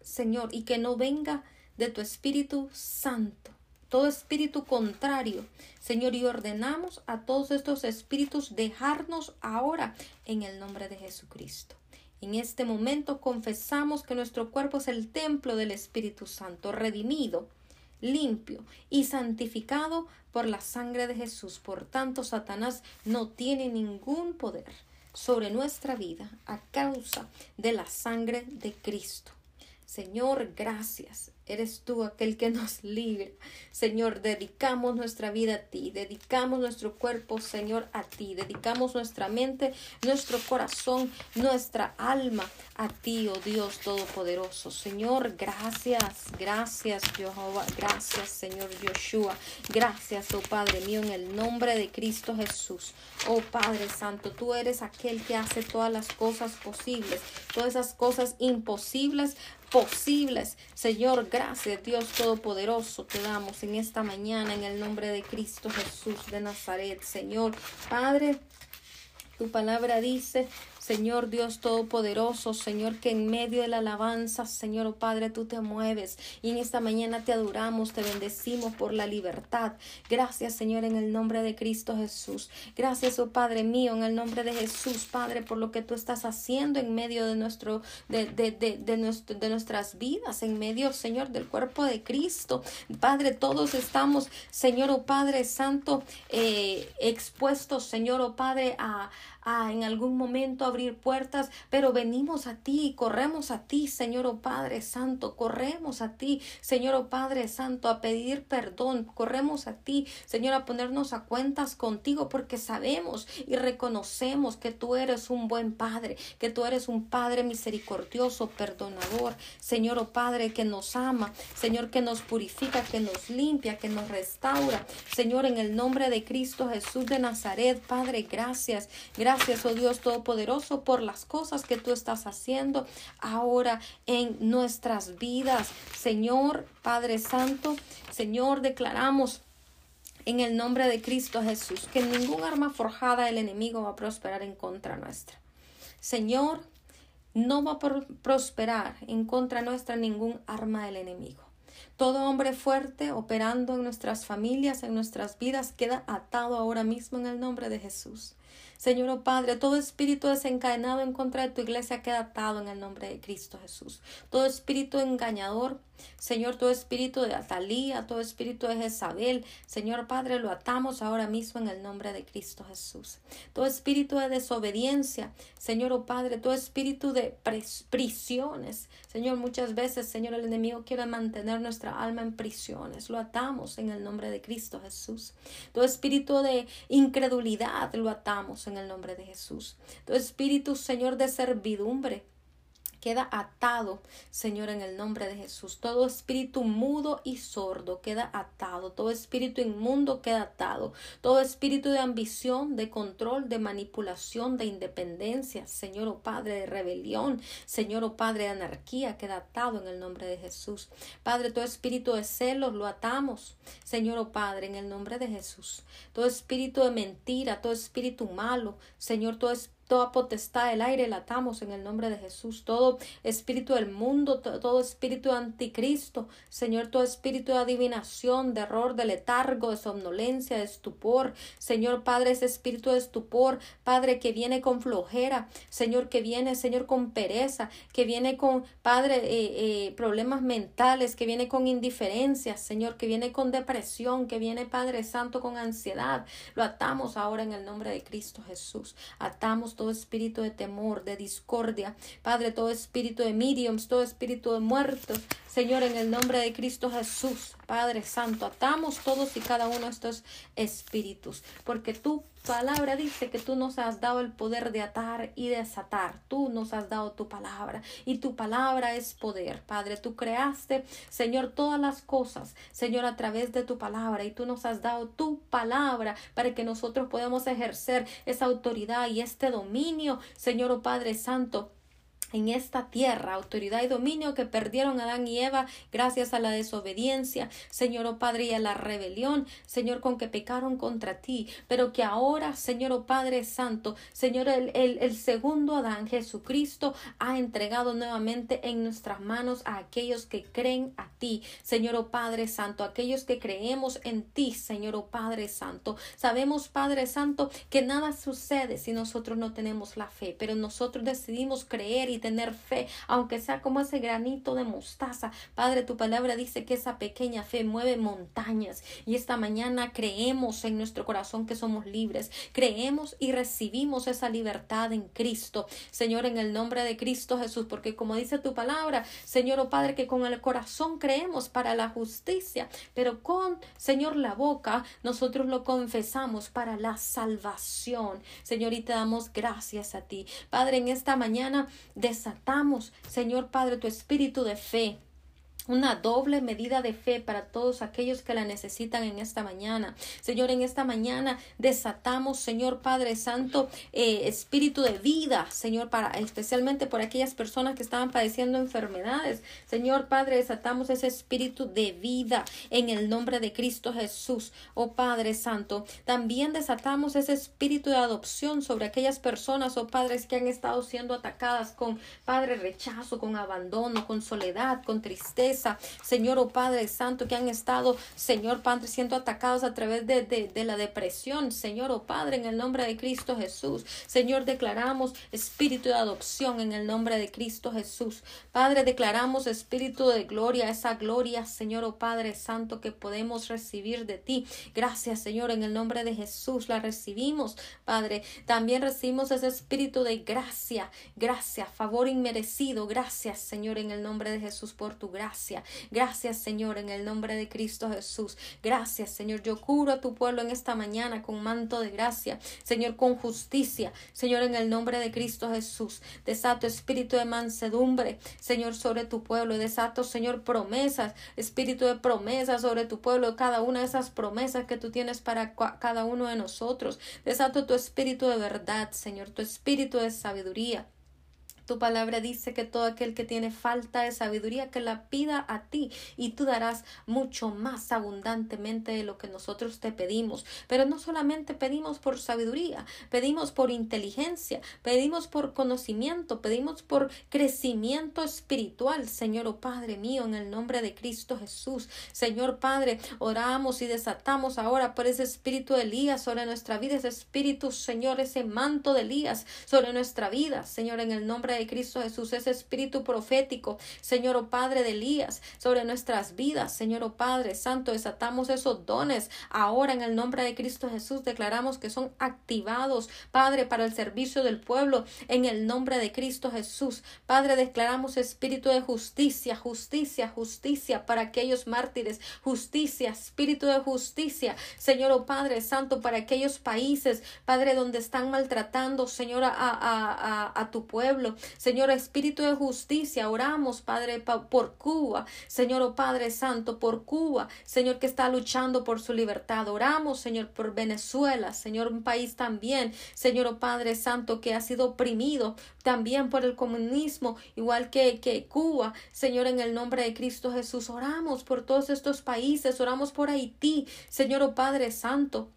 Señor, y que no venga de tu Espíritu Santo, todo espíritu contrario. Señor, y ordenamos a todos estos espíritus dejarnos ahora en el nombre de Jesucristo. En este momento confesamos que nuestro cuerpo es el templo del Espíritu Santo, redimido, limpio y santificado por la sangre de Jesús. Por tanto, Satanás no tiene ningún poder sobre nuestra vida a causa de la sangre de Cristo. Señor, gracias. Eres tú aquel que nos (laughs) libre. Señor, dedicamos nuestra vida a ti, dedicamos nuestro cuerpo, Señor, a ti, dedicamos nuestra mente, nuestro corazón, nuestra alma a ti, oh Dios Todopoderoso. Señor, gracias, gracias, Jehová, gracias, Señor Yoshua, gracias, oh Padre mío, en el nombre de Cristo Jesús. Oh Padre Santo, tú eres aquel que hace todas las cosas posibles, todas esas cosas imposibles posibles. Señor, gracias Dios Todopoderoso te damos en esta mañana en el nombre de Cristo Jesús de Nazaret. Señor, Padre, tu palabra dice Señor Dios Todopoderoso, Señor, que en medio de la alabanza, Señor, oh Padre, tú te mueves. Y en esta mañana te adoramos, te bendecimos por la libertad. Gracias, Señor, en el nombre de Cristo Jesús. Gracias, oh Padre mío, en el nombre de Jesús, Padre, por lo que tú estás haciendo en medio de nuestro, de, de, de, de, nuestro, de nuestras vidas, en medio, Señor, del cuerpo de Cristo. Padre, todos estamos, Señor, oh Padre Santo, eh, expuestos, Señor, oh Padre, a a en algún momento abrir puertas, pero venimos a ti, corremos a ti, Señor oh Padre Santo, corremos a ti, Señor oh Padre Santo, a pedir perdón, corremos a ti, Señor, a ponernos a cuentas contigo, porque sabemos y reconocemos que tú eres un buen Padre, que tú eres un Padre misericordioso, perdonador, Señor oh Padre, que nos ama, Señor, que nos purifica, que nos limpia, que nos restaura, Señor, en el nombre de Cristo Jesús de Nazaret, Padre, gracias, gracias Gracias, oh Dios Todopoderoso, por las cosas que tú estás haciendo ahora en nuestras vidas. Señor, Padre Santo, Señor, declaramos en el nombre de Cristo Jesús que ningún arma forjada del enemigo va a prosperar en contra nuestra. Señor, no va a prosperar en contra nuestra ningún arma del enemigo. Todo hombre fuerte operando en nuestras familias, en nuestras vidas, queda atado ahora mismo en el nombre de Jesús. Señor oh Padre, todo espíritu desencadenado en contra de tu iglesia queda atado en el nombre de Cristo Jesús. Todo espíritu engañador, Señor, todo espíritu de Atalía, todo espíritu de Jezabel, Señor Padre, lo atamos ahora mismo en el nombre de Cristo Jesús. Todo espíritu de desobediencia, Señor oh Padre, todo espíritu de prisiones, Señor, muchas veces, Señor, el enemigo quiere mantener nuestra alma en prisiones. Lo atamos en el nombre de Cristo Jesús. Todo espíritu de incredulidad lo atamos en el nombre de Jesús. Todo espíritu, Señor, de servidumbre queda atado, Señor, en el nombre de Jesús. Todo espíritu mudo y sordo queda atado. Todo espíritu inmundo queda atado. Todo espíritu de ambición, de control, de manipulación, de independencia, Señor, o oh Padre, de rebelión, Señor, o oh Padre, de anarquía, queda atado en el nombre de Jesús. Padre, todo espíritu de celos lo atamos, Señor, o oh Padre, en el nombre de Jesús. Todo espíritu de mentira, todo espíritu malo, Señor, todo espíritu Toda potestad del aire la atamos en el nombre de Jesús. Todo espíritu del mundo, todo, espíritu anticristo, Señor, todo espíritu de adivinación, de error, de letargo, de somnolencia, de estupor. Señor Padre, ese espíritu de estupor, Padre, que viene con flojera, Señor, que viene, Señor, con pereza, que viene con, Padre, eh, eh, problemas mentales, que viene con indiferencia, Señor, que viene con depresión, que viene, Padre Santo, con ansiedad. Lo atamos ahora en el nombre de Cristo Jesús. Atamos todo espíritu de temor, de discordia. Padre, todo espíritu de mediums, todo espíritu de muertos. Señor, en el nombre de Cristo Jesús, Padre Santo, atamos todos y cada uno de estos espíritus, porque tu palabra dice que tú nos has dado el poder de atar y desatar. Tú nos has dado tu palabra y tu palabra es poder. Padre, tú creaste, Señor, todas las cosas, Señor, a través de tu palabra y tú nos has dado tu palabra para que nosotros podamos ejercer esa autoridad y este dominio, Señor, oh Padre Santo en esta tierra, autoridad y dominio que perdieron Adán y Eva gracias a la desobediencia, Señor oh Padre, y a la rebelión, Señor, con que pecaron contra ti, pero que ahora, Señor oh Padre Santo, Señor, el, el, el segundo Adán, Jesucristo, ha entregado nuevamente en nuestras manos a aquellos que creen a ti, Señor oh Padre Santo, aquellos que creemos en ti, Señor oh Padre Santo. Sabemos, Padre Santo, que nada sucede si nosotros no tenemos la fe, pero nosotros decidimos creer y tener fe, aunque sea como ese granito de mostaza. Padre, tu palabra dice que esa pequeña fe mueve montañas y esta mañana creemos en nuestro corazón que somos libres, creemos y recibimos esa libertad en Cristo. Señor, en el nombre de Cristo Jesús, porque como dice tu palabra, Señor, oh Padre, que con el corazón creemos para la justicia, pero con, Señor, la boca nosotros lo confesamos para la salvación. Señor, y te damos gracias a ti. Padre, en esta mañana desatamos, Señor Padre, tu espíritu de fe una doble medida de fe para todos aquellos que la necesitan en esta mañana. Señor, en esta mañana desatamos, Señor Padre Santo, eh, espíritu de vida, Señor, para especialmente por aquellas personas que estaban padeciendo enfermedades. Señor Padre, desatamos ese espíritu de vida en el nombre de Cristo Jesús, oh Padre Santo. También desatamos ese espíritu de adopción sobre aquellas personas, oh Padres, que han estado siendo atacadas con Padre rechazo, con abandono, con soledad, con tristeza Señor, oh Padre Santo, que han estado, Señor Padre, siendo atacados a través de, de, la depresión, Señor, oh Padre, en el nombre de Cristo Jesús. Señor, declaramos espíritu de adopción en el nombre de Cristo Jesús. Padre, declaramos espíritu de gloria, esa gloria, Señor, oh Padre Santo, que podemos recibir de ti. Gracias, Señor, en el nombre de Jesús la recibimos, Padre. También recibimos ese espíritu de gracia, gracia, favor inmerecido. Gracias, Señor, en el nombre de Jesús por tu gracia. Gracias, Señor, en el nombre de Cristo Jesús. Gracias, Señor. Yo curo a tu pueblo en esta mañana con manto de gracia, Señor, con justicia. Señor, en el nombre de Cristo Jesús. Desato espíritu de mansedumbre, Señor, sobre tu pueblo. Desato, Señor, promesas, espíritu de promesas sobre tu pueblo. Cada una de esas promesas que tú tienes para cada uno de nosotros. Desato tu espíritu de verdad, Señor, tu espíritu de sabiduría Tu palabra dice que todo aquel que tiene falta de sabiduría, que la pida a ti y tú darás mucho más abundantemente de lo que nosotros te pedimos. Pero no solamente pedimos por sabiduría, pedimos por inteligencia, pedimos por conocimiento, pedimos por crecimiento espiritual, Señor oh Padre mío, en el nombre de Cristo Jesús. Señor Padre, oramos y desatamos ahora por ese espíritu de Elías sobre nuestra vida, ese espíritu, Señor, ese manto de Elías sobre nuestra vida, Señor, en el nombre de Cristo Jesús, ese espíritu profético, Señor, oh Padre de Elías, sobre nuestras vidas, Señor, oh Padre Santo, desatamos esos dones. Ahora en el nombre de Cristo Jesús, declaramos que son activados, Padre, para el servicio del pueblo, en el nombre de Cristo Jesús. Padre, declaramos espíritu de justicia, justicia, justicia para aquellos mártires, justicia, espíritu de justicia, Señor, oh Padre Santo, para aquellos países, Padre, donde están maltratando, Señor, a, a, a tu pueblo, Señor, espíritu de justicia, oramos, Padre, por Cuba, Señor, oh Padre Santo, por Cuba, Señor, que está luchando por su libertad, oramos, Señor, por Venezuela, Señor, un país también, Señor, oh Padre Santo, que ha sido oprimido también por el comunismo, igual que, que Cuba, Señor, en el nombre de Cristo Jesús, oramos por todos estos países, oramos por Haití, Señor, oh Padre Santo.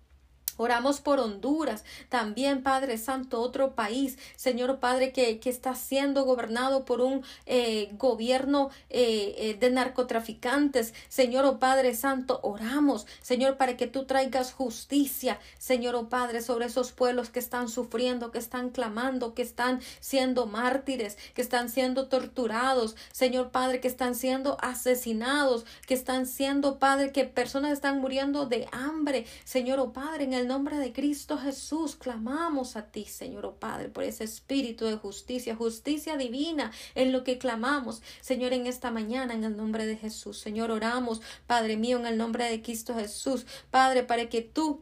Oramos por Honduras, también Padre Santo, otro país, Señor Padre, que, que está siendo gobernado por un eh, gobierno eh, eh, de narcotraficantes. Señor oh Padre Santo, oramos, Señor, para que tú traigas justicia, Señor oh Padre, sobre esos pueblos que están sufriendo, que están clamando, que están siendo mártires, que están siendo torturados, Señor Padre, que están siendo asesinados, que están siendo, Padre, que personas están muriendo de hambre, Señor oh Padre, en el nombre de Cristo Jesús clamamos a ti, Señor oh Padre, por ese espíritu de justicia, justicia divina en lo que clamamos, Señor, en esta mañana, en el nombre de Jesús. Señor, oramos, Padre mío, en el nombre de Cristo Jesús, Padre, para que tú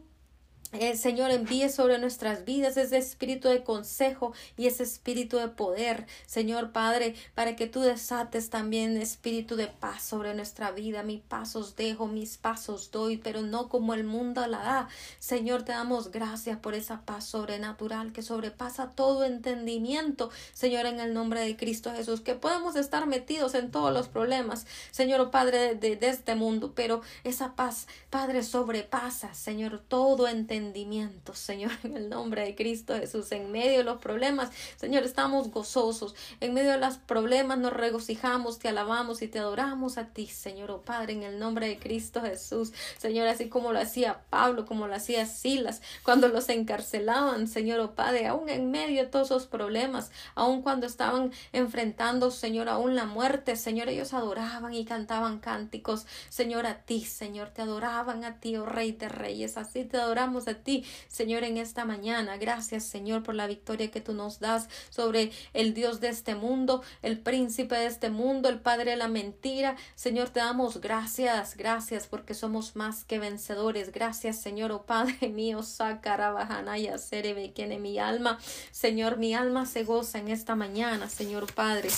el Señor envíe sobre nuestras vidas ese espíritu de consejo y ese espíritu de poder, Señor Padre, para que tú desates también espíritu de paz sobre nuestra vida. Mis pasos dejo, mis pasos doy, pero no como el mundo la da. Señor, te damos gracias por esa paz sobrenatural que sobrepasa todo entendimiento, Señor, en el nombre de Cristo Jesús, que podemos estar metidos en todos los problemas, Señor Padre, de, de este mundo, pero esa paz, Padre, sobrepasa, Señor, todo entendimiento Señor, en el nombre de Cristo Jesús. En medio de los problemas, Señor, estamos gozosos. En medio de los problemas nos regocijamos, te alabamos y te adoramos a ti, Señor, oh Padre, en el nombre de Cristo Jesús. Señor, así como lo hacía Pablo, como lo hacía Silas, cuando los encarcelaban, Señor, oh Padre, aún en medio de todos esos problemas, aún cuando estaban enfrentando, Señor, aún la muerte, Señor, ellos adoraban y cantaban cánticos, Señor, a ti, Señor, te adoraban a ti, oh Rey de Reyes, así te adoramos ti, Señor, en esta mañana. Gracias, Señor, por la victoria que tú nos das sobre el Dios de este mundo, el príncipe de este mundo, el Padre de la mentira. Señor, te damos gracias, gracias porque somos más que vencedores. Gracias, Señor, oh Padre (laughs) mío, Sakarabahanaya, Serebe, en mi alma. Señor, mi alma se goza en esta mañana, Señor Padre.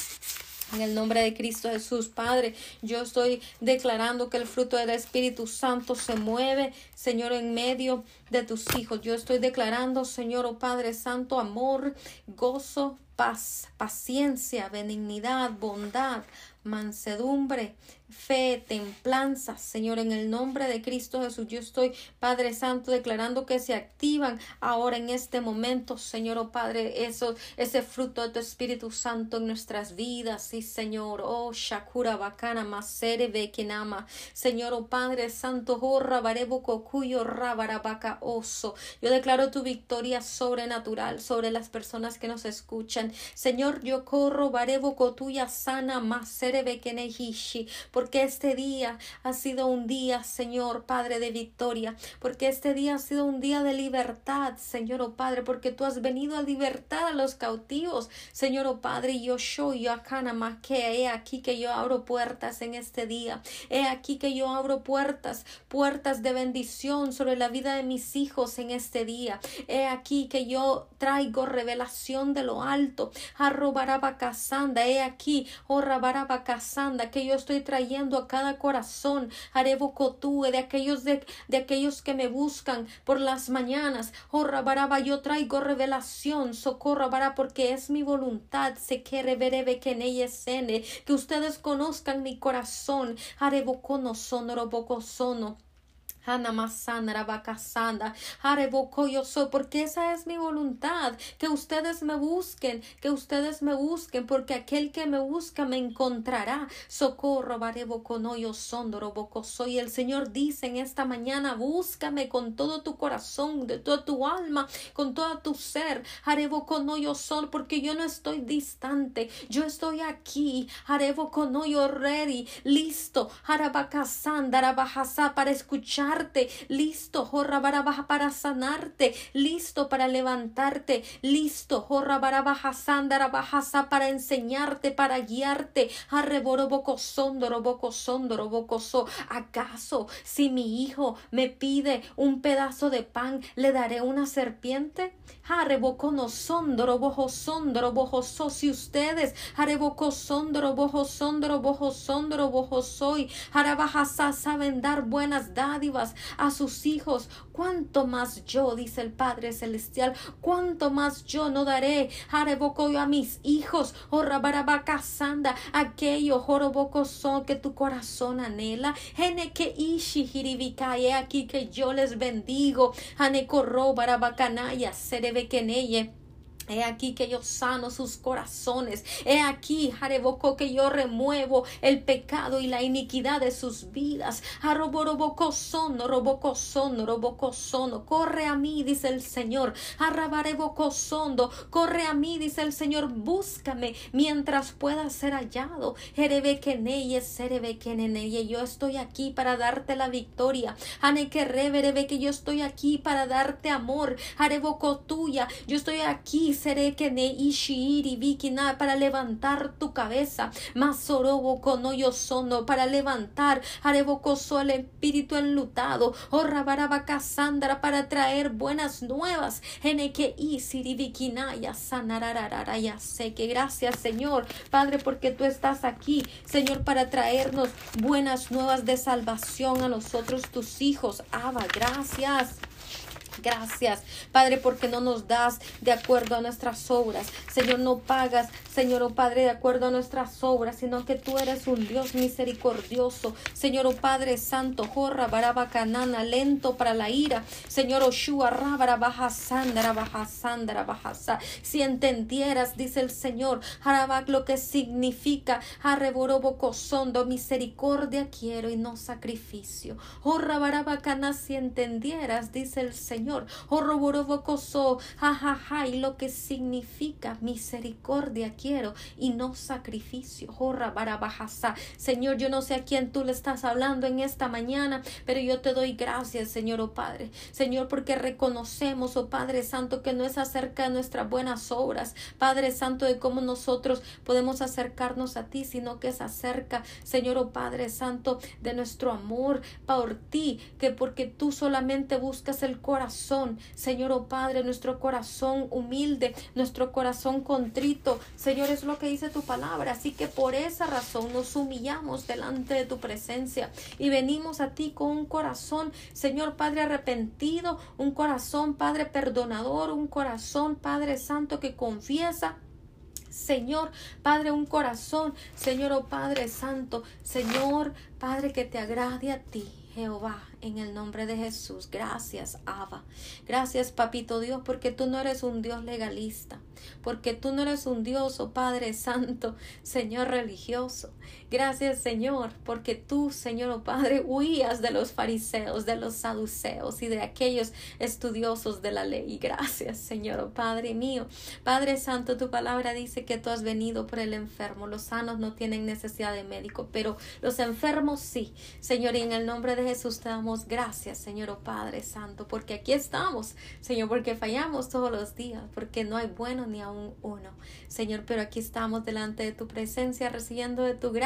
En el nombre de Cristo Jesús, Padre, yo estoy declarando que el fruto del Espíritu Santo se mueve, Señor, en medio de tus hijos. Yo estoy declarando, Señor, oh Padre Santo, amor, gozo, paz, paciencia, benignidad, bondad, mansedumbre, fe, templanza, Señor, en el nombre de Cristo Jesús. Yo estoy, Padre Santo, declarando que se activan ahora en este momento, Señor, oh Padre, eso, ese fruto de tu Espíritu Santo en nuestras vidas, sí, Señor, oh Shakura Bacana, Masere Bekinama, Señor, oh Padre Santo, oh Rabarebo Cocuyo, Rabarabaca Oso. Yo declaro tu victoria sobrenatural sobre las personas que nos escuchan. Señor, yo corro, Barebo Cotuya Sana, Masere Bekenehishi, porque este día ha sido un día, Señor Padre, de victoria, porque este día ha sido un día de libertad, Señor oh Padre, porque tú has venido a libertar a los cautivos, Señor oh Padre, yo soy yo que he aquí que yo abro puertas en este día, he aquí que yo abro puertas, puertas de bendición sobre la vida de mis hijos en este día, he aquí que yo traigo revelación de lo alto, arrobarabacasanda, he aquí, oh rabarabacasanda, que yo estoy trayendo a cada corazón, Arebocotúe, de aquellos de, de aquellos que me buscan por las mañanas. Oh, Rabaraba, yo traigo revelación, socorro, para porque es mi voluntad, se que que en ella sene, que ustedes conozcan mi corazón, Arebocono sonoro bocosono. Yo soy, porque esa es mi voluntad, que ustedes me busquen, que ustedes me busquen, porque aquel que me busca me encontrará. Socorro, Bareboko no yo son, Doroboko soy. El Señor dice en esta mañana, búscame con todo tu corazón, de toda tu alma, con todo tu ser. Areboko no yo porque yo no estoy distante, yo estoy aquí. Areboko no yo ready, listo. Harabakasanda, Arabahasa, para escuchar listo, jorra barabaja para sanarte, listo para levantarte, listo, jorra barabaja sandara bajasa para enseñarte, para guiarte, arreboroboco sondoro boco sondoro boco so. ¿Acaso si mi hijo me pide un pedazo de pan, le daré una serpiente? Arreboco no sondoro bojo. Si ustedes arreboco sondoro bojo sondoro bojo sondoro bojo saben dar buenas dádivas a sus hijos, cuánto más yo, dice el Padre Celestial, cuánto más yo no daré, yo a mis hijos, oh sanda, aquello, joroboco son que tu corazón anhela, que aquí que yo les bendigo, hanecorro barabacanaya, serebe He aquí que yo sano sus corazones. He aquí, Jareboco, que yo remuevo el pecado y la iniquidad de sus vidas. Arroboroboco sono, sono. Corre a mí, dice el Señor. Arrabareboco sondo. Corre a mí, dice el Señor. Búscame mientras pueda ser hallado. Yo estoy aquí para darte la victoria. Ane que yo estoy aquí para darte amor. Areboco tuya. Yo estoy aquí seré que ne ishiri vikina para levantar tu cabeza. Masorobo yo sono para levantar arebocoso el espíritu enlutado. Oh rabaraba casandra para traer buenas nuevas. que isiri vikinaya sanararara ya sé que gracias Señor Padre porque tú estás aquí Señor para traernos buenas nuevas de salvación a nosotros tus hijos. Abba, gracias. Gracias, Padre, porque no nos das de acuerdo a nuestras obras. Señor, no pagas, Señor, oh Padre, de acuerdo a nuestras obras, sino que tú eres un Dios misericordioso. Señor, oh Padre Santo, jorra, barabacanana, lento para la ira. Señor, Oshua, rábara, baja, sandara, baja, sandara, baja, Si entendieras, dice el Señor, Harabac, lo que significa, sondo, misericordia quiero y no sacrificio. Jorra, barabacana, si entendieras, dice el Señor, Señor. Oh, jajaja, y lo que significa misericordia quiero y no sacrificio. Oh, Señor, yo no sé a quién tú le estás hablando en esta mañana, pero yo te doy gracias, Señor, oh Padre. Señor, porque reconocemos, oh Padre Santo, que no es acerca de nuestras buenas obras, Padre Santo, de cómo nosotros podemos acercarnos a ti, sino que es acerca, Señor, oh Padre Santo, de nuestro amor por ti, que porque tú solamente buscas el corazón Señor, oh Padre, nuestro corazón humilde, nuestro corazón contrito, Señor, es lo que dice tu palabra. Así que por esa razón nos humillamos delante de tu presencia y venimos a ti con un corazón, Señor Padre, arrepentido, un corazón, Padre, perdonador, un corazón, Padre Santo, que confiesa. Señor, Padre, un corazón, Señor, oh Padre Santo, Señor, Padre, que te agrade a ti, Jehová en el nombre de Jesús. Gracias, Abba. Gracias, Papito Dios, porque tú no eres un Dios legalista, porque tú no eres un Dios, oh Padre Santo, Señor religioso. Gracias, Señor, porque tú, Señor, oh Padre, huías de los fariseos, de los saduceos y de aquellos estudiosos de la ley. Gracias, Señor, oh Padre mío. Padre Santo, tu palabra dice que tú has venido por el enfermo. Los sanos no tienen necesidad de médico, pero los enfermos sí. Señor, y en el nombre de Jesús te damos gracias, Señor oh Padre Santo, porque aquí estamos, Señor, porque fallamos todos los días, porque no hay bueno ni aún uno, Señor, pero aquí estamos delante de tu presencia, recibiendo de tu gracia,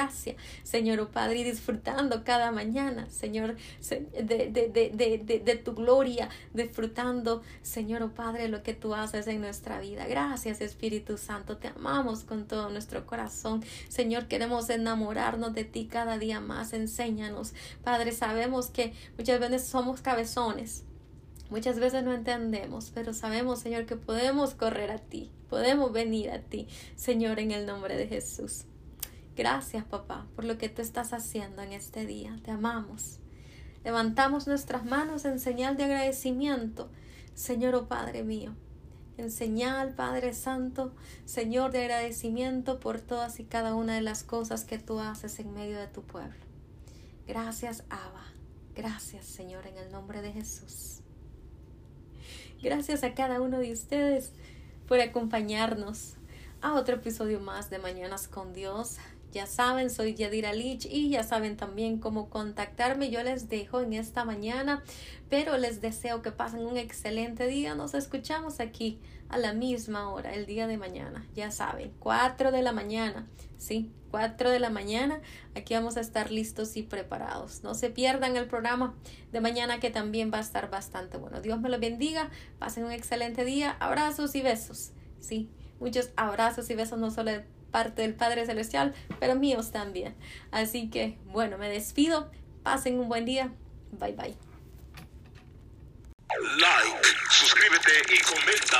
Señor oh Padre, y disfrutando cada mañana, Señor, de, de tu gloria, disfrutando, Señor oh Padre, lo que tú haces en nuestra vida. Gracias, Espíritu Santo, te amamos con todo nuestro corazón, Señor, queremos enamorarnos de ti cada día más, enséñanos, Padre, sabemos que muchas veces somos cabezones. Muchas veces no entendemos, pero sabemos, Señor, que podemos correr a ti, podemos venir a ti, Señor, en el nombre de Jesús. Gracias, papá, por lo que tú estás haciendo en este día. Te amamos. Levantamos nuestras manos en señal de agradecimiento, Señor, oh Padre mío. En señal, Padre Santo, Señor, de agradecimiento por todas y cada una de las cosas que tú haces en medio de tu pueblo. Gracias, Abba. Gracias, Señor, en el nombre de Jesús. Gracias a cada uno de ustedes por acompañarnos a otro episodio más de Mañanas con Dios. Ya saben, soy Yadira Lich y ya saben también cómo contactarme. Yo les dejo en esta mañana, pero les deseo que pasen un excelente día. Nos escuchamos aquí a la misma hora, el día de mañana. Ya saben, 4 de la mañana, ¿sí? 4 de la mañana. Aquí vamos a estar listos y preparados. No se pierdan el programa de mañana que también va a estar bastante bueno. Dios me lo bendiga. Pasen un excelente día. Abrazos y besos. Sí, muchos abrazos y besos no solo de parte del Padre Celestial, pero míos también. Así que, bueno, me despido. Pasen un buen día. Bye bye. Like, suscríbete y comenta.